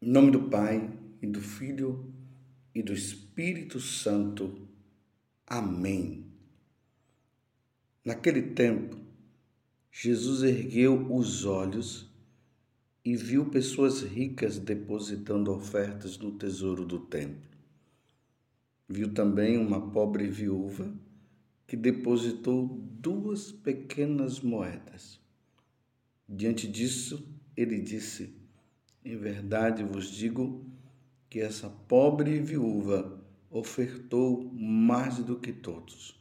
Em nome do Pai, e do Filho, e do Espírito Santo. Amém. Naquele tempo, Jesus ergueu os olhos e viu pessoas ricas depositando ofertas no tesouro do templo. Viu também uma pobre viúva que depositou duas pequenas moedas. Diante disso, ele disse: em verdade vos digo que essa pobre viúva ofertou mais do que todos,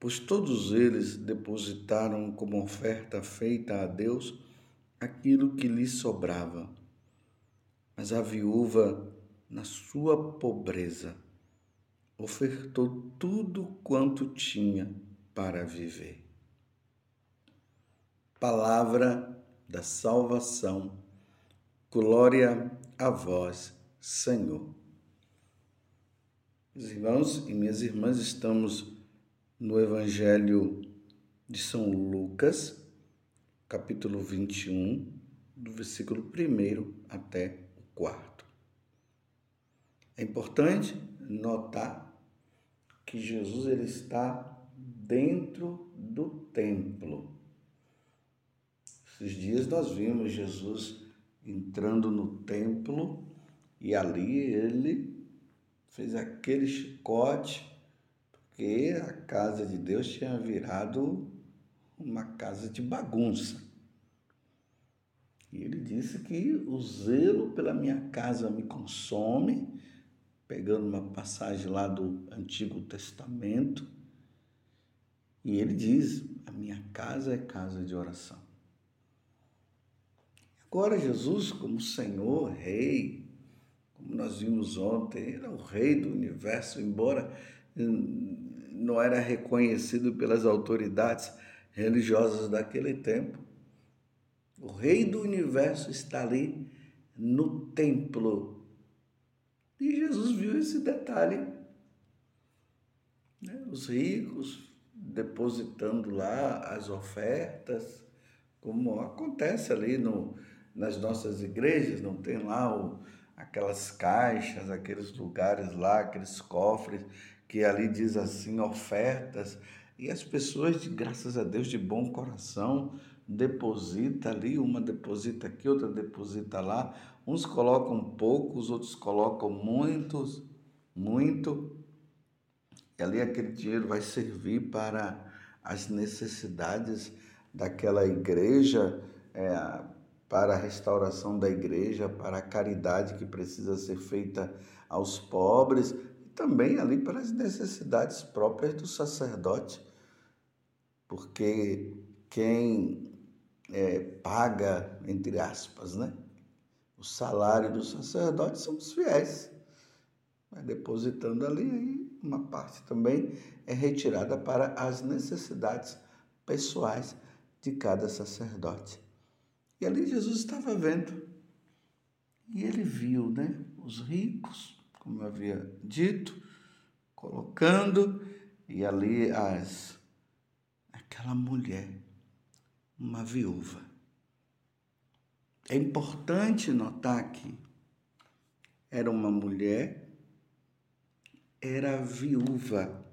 pois todos eles depositaram como oferta feita a Deus aquilo que lhe sobrava. Mas a viúva, na sua pobreza, ofertou tudo quanto tinha para viver. Palavra da salvação Glória a vós, Senhor. Meus irmãos e minhas irmãs, estamos no Evangelho de São Lucas, capítulo 21, do versículo 1 até o 4. É importante notar que Jesus ele está dentro do templo. Esses dias nós vimos Jesus entrando no templo e ali ele fez aquele chicote, porque a casa de Deus tinha virado uma casa de bagunça. E ele disse que o zelo pela minha casa me consome, pegando uma passagem lá do Antigo Testamento. E ele diz: A minha casa é casa de oração. Agora, Jesus, como Senhor, Rei, como nós vimos ontem, era o Rei do universo, embora não era reconhecido pelas autoridades religiosas daquele tempo. O Rei do universo está ali no templo. E Jesus viu esse detalhe. Né? Os ricos depositando lá as ofertas, como acontece ali no, nas nossas igrejas, não tem lá o, aquelas caixas, aqueles lugares lá, aqueles cofres, que ali diz assim, ofertas, e as pessoas, de, graças a Deus, de bom coração, deposita ali, uma deposita aqui, outra deposita lá, uns colocam poucos, outros colocam muitos, muito, e ali aquele dinheiro vai servir para as necessidades daquela igreja, é, para a restauração da igreja, para a caridade que precisa ser feita aos pobres e também ali para as necessidades próprias do sacerdote, porque quem é, paga, entre aspas, né, o salário do sacerdote são os fiéis. Vai depositando ali, aí uma parte também é retirada para as necessidades pessoais de cada sacerdote. E ali Jesus estava vendo. E ele viu, né? Os ricos, como eu havia dito, colocando, e ali as aquela mulher, uma viúva. É importante notar que era uma mulher, era viúva.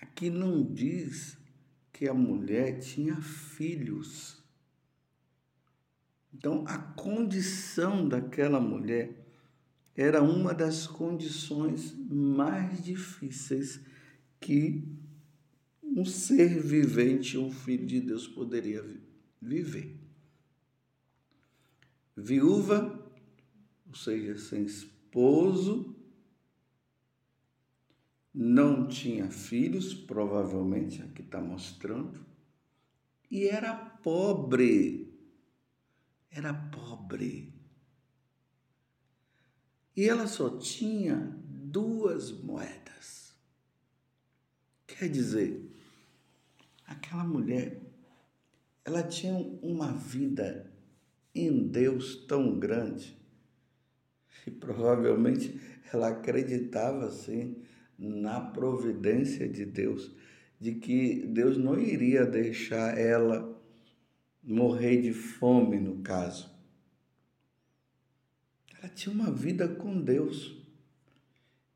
Aqui não diz que a mulher tinha filhos. Então, a condição daquela mulher era uma das condições mais difíceis que um ser vivente, um filho de Deus, poderia viver. Viúva, ou seja, sem esposo, não tinha filhos, provavelmente, aqui está mostrando, e era pobre era pobre. E ela só tinha duas moedas. Quer dizer, aquela mulher, ela tinha uma vida em Deus tão grande e provavelmente ela acreditava assim na providência de Deus, de que Deus não iria deixar ela morrer de fome, no caso. ela tinha uma vida com Deus.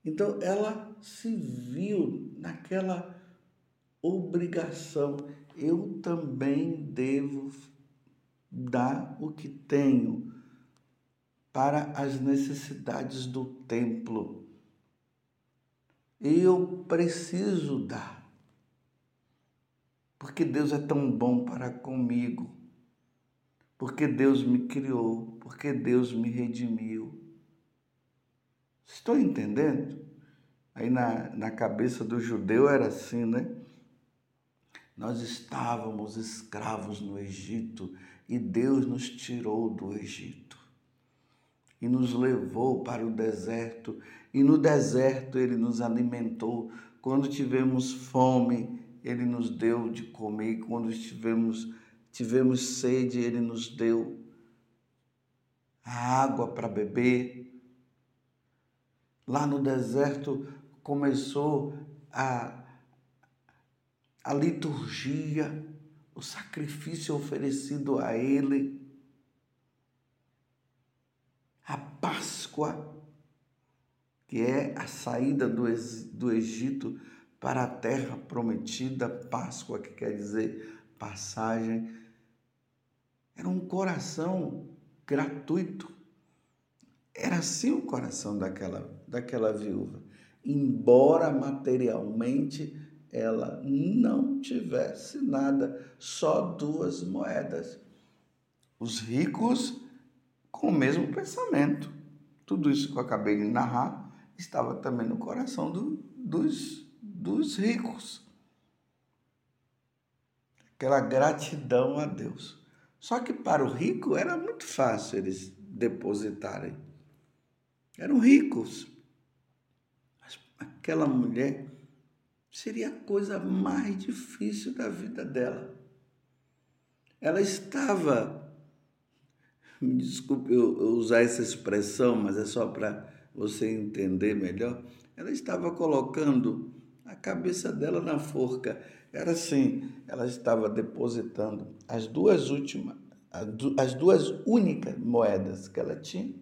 Então ela se viu naquela obrigação. Eu também devo dar o que tenho para as necessidades do templo. Eu preciso dar. Porque Deus é tão bom para comigo. Porque Deus me criou. Porque Deus me redimiu. Estou entendendo? Aí na, na cabeça do judeu era assim, né? Nós estávamos escravos no Egito e Deus nos tirou do Egito e nos levou para o deserto, e no deserto ele nos alimentou. Quando tivemos fome, ele nos deu de comer, quando tivemos, tivemos sede, ele nos deu a água para beber. Lá no deserto começou a, a liturgia, o sacrifício oferecido a Ele a Páscoa, que é a saída do, do Egito para a terra prometida, Páscoa, que quer dizer passagem, era um coração gratuito. Era assim o coração daquela, daquela viúva. Embora materialmente ela não tivesse nada, só duas moedas. Os ricos com o mesmo pensamento. Tudo isso que eu acabei de narrar estava também no coração do, dos, dos ricos. Aquela gratidão a Deus. Só que para o rico era muito fácil eles depositarem. Eram ricos. Mas aquela mulher seria a coisa mais difícil da vida dela. Ela estava me desculpe eu, usar essa expressão, mas é só para você entender melhor. Ela estava colocando a cabeça dela na forca. Era assim, ela estava depositando as duas últimas, as duas únicas moedas que ela tinha.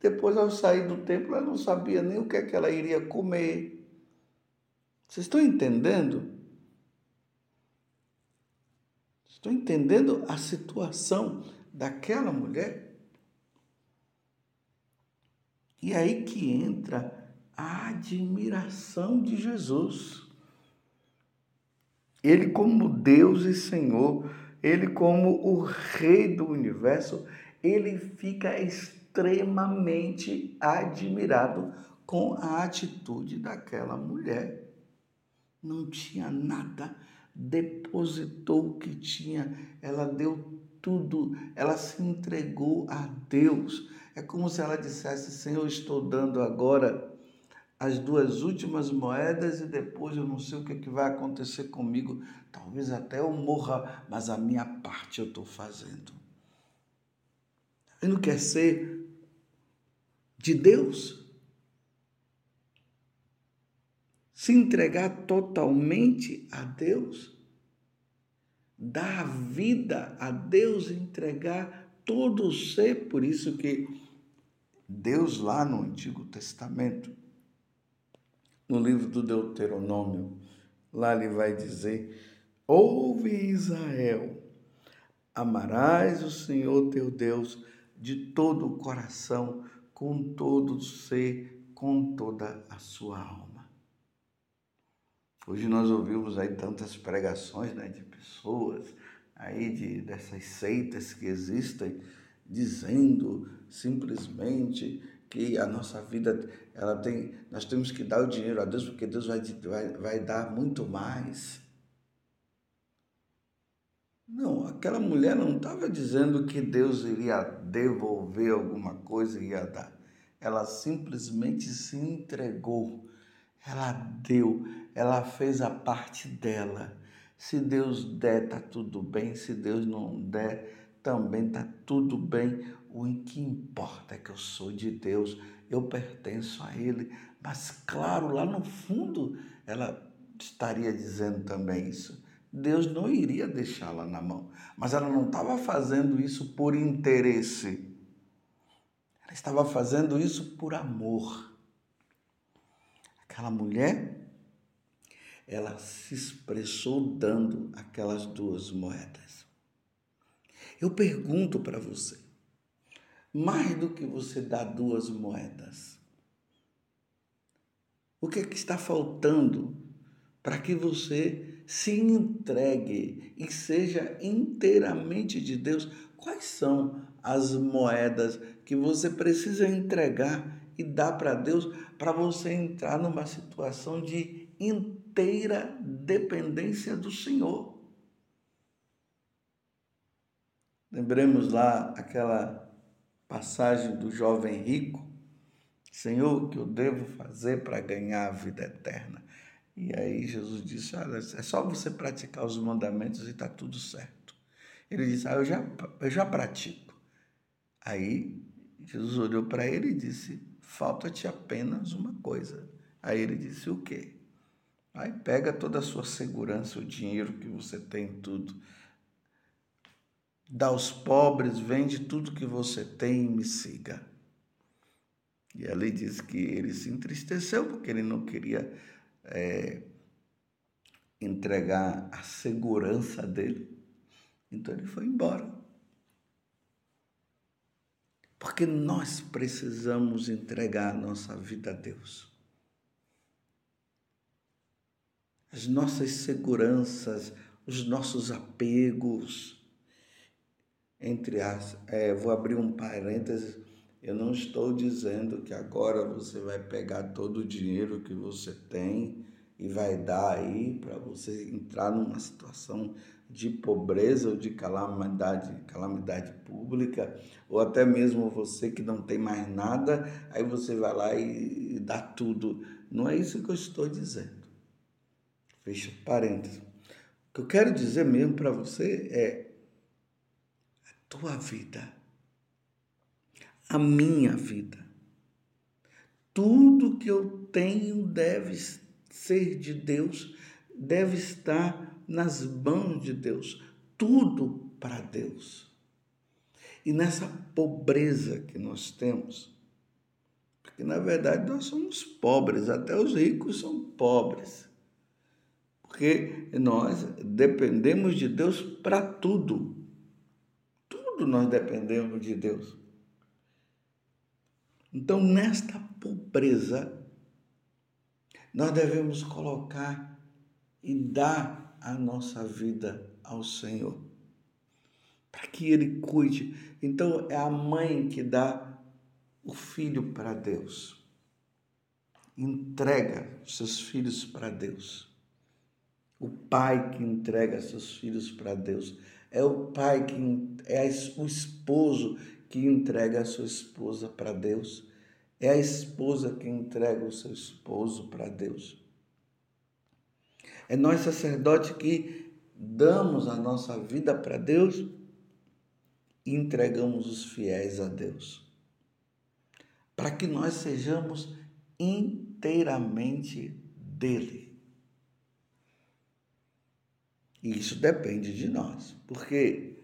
Depois, ao sair do templo, ela não sabia nem o que, é que ela iria comer. Vocês estão entendendo? Estão entendendo a situação daquela mulher. E aí que entra a admiração de Jesus. Ele, como Deus e Senhor, ele, como o Rei do universo, ele fica extremamente admirado com a atitude daquela mulher. Não tinha nada, depositou o que tinha, ela deu tudo, ela se entregou a Deus. É como se ela dissesse: Senhor, estou dando agora as duas últimas moedas e depois eu não sei o que, é que vai acontecer comigo. Talvez até eu morra, mas a minha parte eu estou fazendo. Ele não quer ser de Deus. Se entregar totalmente a Deus dar a vida a Deus, entregar todo o ser. Por isso que Deus lá no Antigo Testamento, no livro do Deuteronômio, lá ele vai dizer: Ouve Israel, amarás o Senhor teu Deus de todo o coração, com todo o ser, com toda a sua alma. Hoje nós ouvimos aí tantas pregações né, de pessoas aí de, dessas seitas que existem dizendo simplesmente que a nossa vida ela tem nós temos que dar o dinheiro a Deus porque Deus vai, vai, vai dar muito mais. Não, aquela mulher não estava dizendo que Deus iria devolver alguma coisa e ia dar. Ela simplesmente se entregou ela deu, ela fez a parte dela. Se Deus der, tá tudo bem. Se Deus não der, também tá tudo bem. O que importa é que eu sou de Deus, eu pertenço a Ele. Mas, claro, lá no fundo, ela estaria dizendo também isso. Deus não iria deixá-la na mão, mas ela não estava fazendo isso por interesse. Ela estava fazendo isso por amor. Aquela mulher, ela se expressou dando aquelas duas moedas. Eu pergunto para você, mais do que você dar duas moedas, o que, é que está faltando para que você se entregue e seja inteiramente de Deus? Quais são as moedas que você precisa entregar e dar para Deus para você entrar numa situação de inteira dependência do Senhor? Lembremos lá aquela passagem do jovem rico Senhor, o que eu devo fazer para ganhar a vida eterna? E aí Jesus disse: Olha, é só você praticar os mandamentos e está tudo certo. Ele disse: Ah, eu já, eu já pratico. Aí Jesus olhou para ele e disse: Falta-te apenas uma coisa. Aí ele disse: O quê? Aí pega toda a sua segurança, o dinheiro que você tem, tudo. Dá aos pobres, vende tudo que você tem e me siga. E ali diz que ele se entristeceu porque ele não queria é, entregar a segurança dele. Então ele foi embora. Porque nós precisamos entregar a nossa vida a Deus. As nossas seguranças, os nossos apegos. Entre as. É, vou abrir um parênteses eu não estou dizendo que agora você vai pegar todo o dinheiro que você tem e vai dar aí para você entrar numa situação de pobreza ou de calamidade, calamidade pública, ou até mesmo você que não tem mais nada, aí você vai lá e, dá tudo. Não é isso que eu estou dizendo. Fecha parênteses. O que eu quero dizer mesmo para você é tua vida a minha vida. Tudo que eu tenho deve ser de Deus, deve estar nas mãos de Deus. Tudo para Deus. E nessa pobreza que nós temos, porque na verdade nós somos pobres, até os ricos são pobres. Porque nós dependemos de Deus para tudo. Tudo nós dependemos de Deus. Então, nesta pobreza, nós devemos colocar e dar a nossa vida ao Senhor, para que Ele cuide. Então, é a mãe que dá o filho para Deus, entrega seus filhos para Deus. O pai que entrega seus filhos para Deus. É o pai que é o esposo que entrega a sua esposa para Deus. É a esposa que entrega o seu esposo para Deus. É nós, sacerdote, que damos a nossa vida para Deus e entregamos os fiéis a Deus. Para que nós sejamos inteiramente dele. E isso depende de nós, porque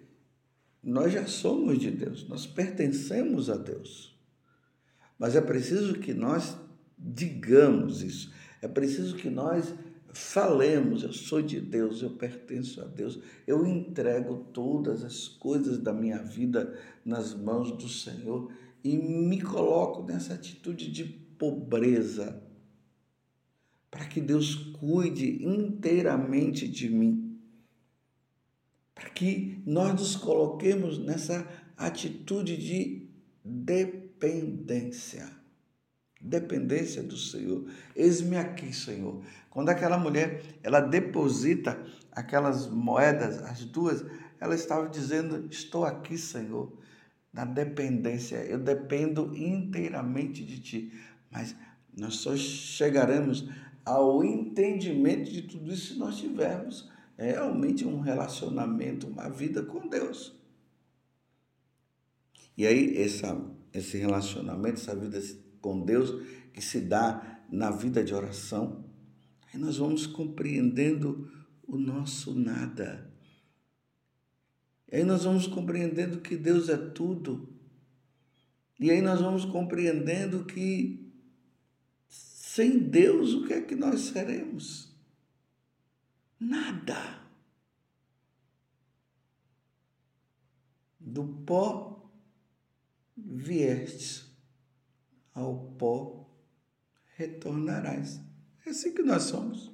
nós já somos de Deus, nós pertencemos a Deus. Mas é preciso que nós digamos isso, é preciso que nós falemos: eu sou de Deus, eu pertenço a Deus, eu entrego todas as coisas da minha vida nas mãos do Senhor e me coloco nessa atitude de pobreza, para que Deus cuide inteiramente de mim para que nós nos coloquemos nessa atitude de dependência. Dependência do Senhor. Eis-me aqui, Senhor. Quando aquela mulher, ela deposita aquelas moedas, as duas, ela estava dizendo: Estou aqui, Senhor, na dependência. Eu dependo inteiramente de Ti. Mas nós só chegaremos ao entendimento de tudo isso se nós tivermos é realmente um relacionamento, uma vida com Deus. E aí, essa, esse relacionamento, essa vida com Deus, que se dá na vida de oração, aí nós vamos compreendendo o nosso nada. E aí nós vamos compreendendo que Deus é tudo. E aí nós vamos compreendendo que sem Deus o que é que nós seremos? Nada. Do pó viestes, ao pó retornarás. É assim que nós somos.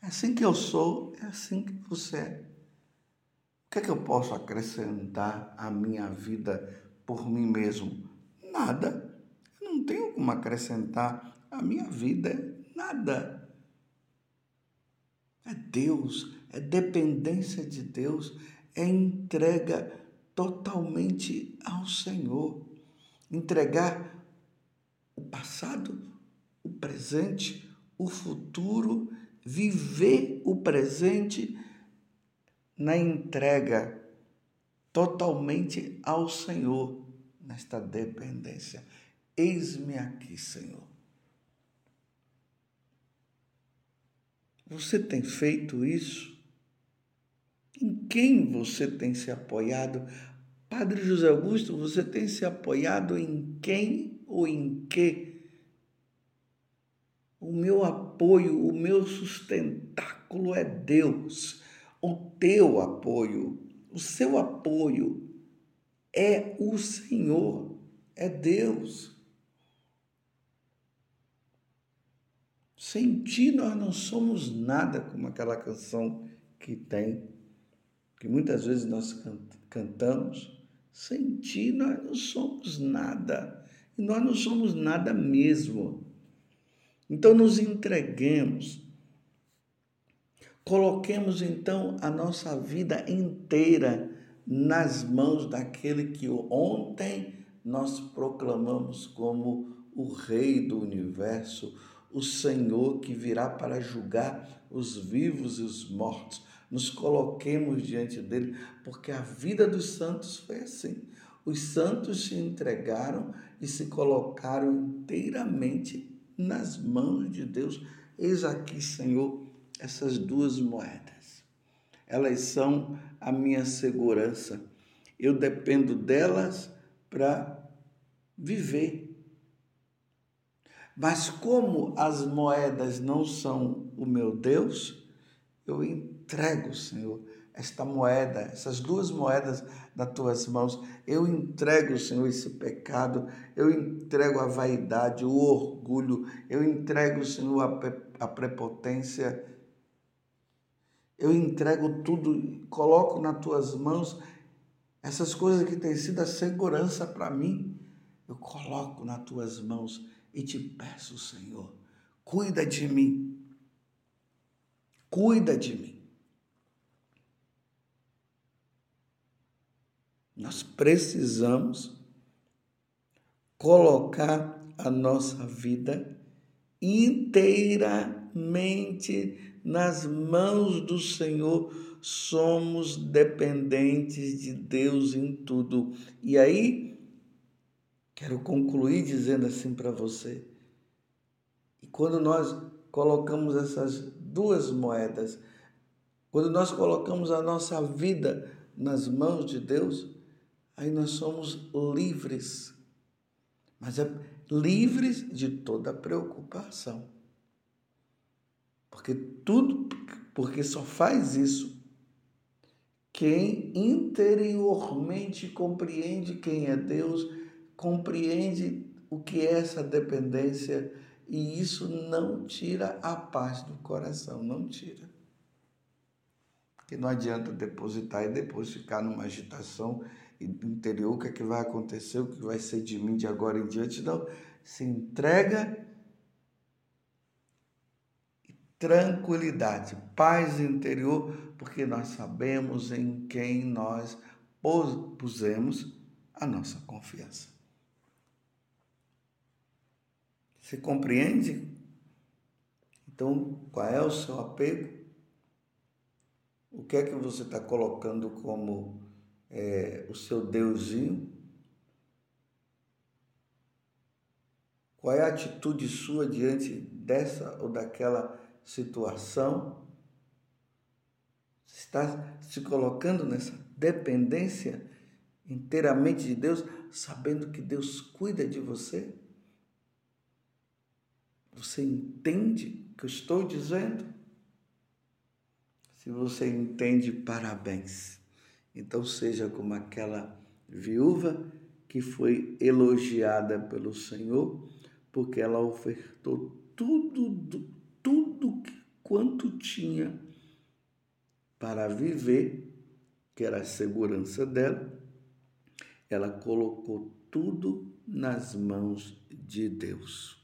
É assim que eu sou, é assim que você é. O que é que eu posso acrescentar à minha vida por mim mesmo? Nada. Eu não tenho como acrescentar à minha vida nada. É Deus, é dependência de Deus, é entrega totalmente ao Senhor. Entregar o passado, o presente, o futuro, viver o presente na entrega totalmente ao Senhor, nesta dependência. Eis-me aqui, Senhor. Você tem feito isso? Em quem você tem se apoiado? Padre José Augusto, você tem se apoiado em quem ou em que? O meu apoio, o meu sustentáculo é Deus. O teu apoio, o seu apoio é o Senhor, é Deus. Sem ti nós não somos nada, como aquela canção que tem, que muitas vezes nós cantamos. Sem ti nós não somos nada. E nós não somos nada mesmo. Então nos entreguemos. Coloquemos então a nossa vida inteira nas mãos daquele que ontem nós proclamamos como o Rei do universo, o Senhor que virá para julgar os vivos e os mortos. Nos coloquemos diante dele, porque a vida dos santos foi assim. Os santos se entregaram e se colocaram inteiramente nas mãos de Deus. Eis aqui, Senhor, essas duas moedas. Elas são a minha segurança. Eu dependo delas para viver. Mas como as moedas não são o meu Deus, eu entrego, Senhor, esta moeda, essas duas moedas nas tuas mãos. Eu entrego, Senhor, esse pecado, eu entrego a vaidade, o orgulho, eu entrego, Senhor, a, prepotência. Eu entrego tudo, coloco nas tuas mãos essas coisas que têm sido a segurança para mim. Eu coloco nas tuas mãos e te peço, Senhor, cuida de mim. Cuida de mim. Nós precisamos colocar a nossa vida inteiramente nas mãos do Senhor. Somos dependentes de Deus em tudo. E aí, quero concluir dizendo assim para você. E quando nós colocamos essas duas moedas, quando nós colocamos a nossa vida nas mãos de Deus, aí nós somos livres. Mas é livres de toda preocupação. Porque tudo, porque só faz isso quem interiormente compreende quem é Deus, compreende o que é essa dependência, e isso não tira a paz do coração, não tira. Que não adianta depositar e depois ficar numa agitação interior, o que é que vai acontecer, o que vai ser de mim de agora em diante. Não, se entrega tranquilidade, paz interior, porque nós sabemos em quem nós pusemos a nossa confiança. Você compreende? Então, qual é o seu apego? O que é que você está colocando como é, o seu deusinho? Qual é a atitude sua diante dessa ou daquela situação? Está se colocando nessa dependência inteiramente de Deus, sabendo que Deus cuida de você? Você entende o que eu estou dizendo? Se você entende, parabéns. Então seja como aquela viúva que foi elogiada pelo Senhor, porque ela ofertou tudo, tudo quanto tinha para viver, que era a segurança dela, ela colocou tudo nas mãos de Deus.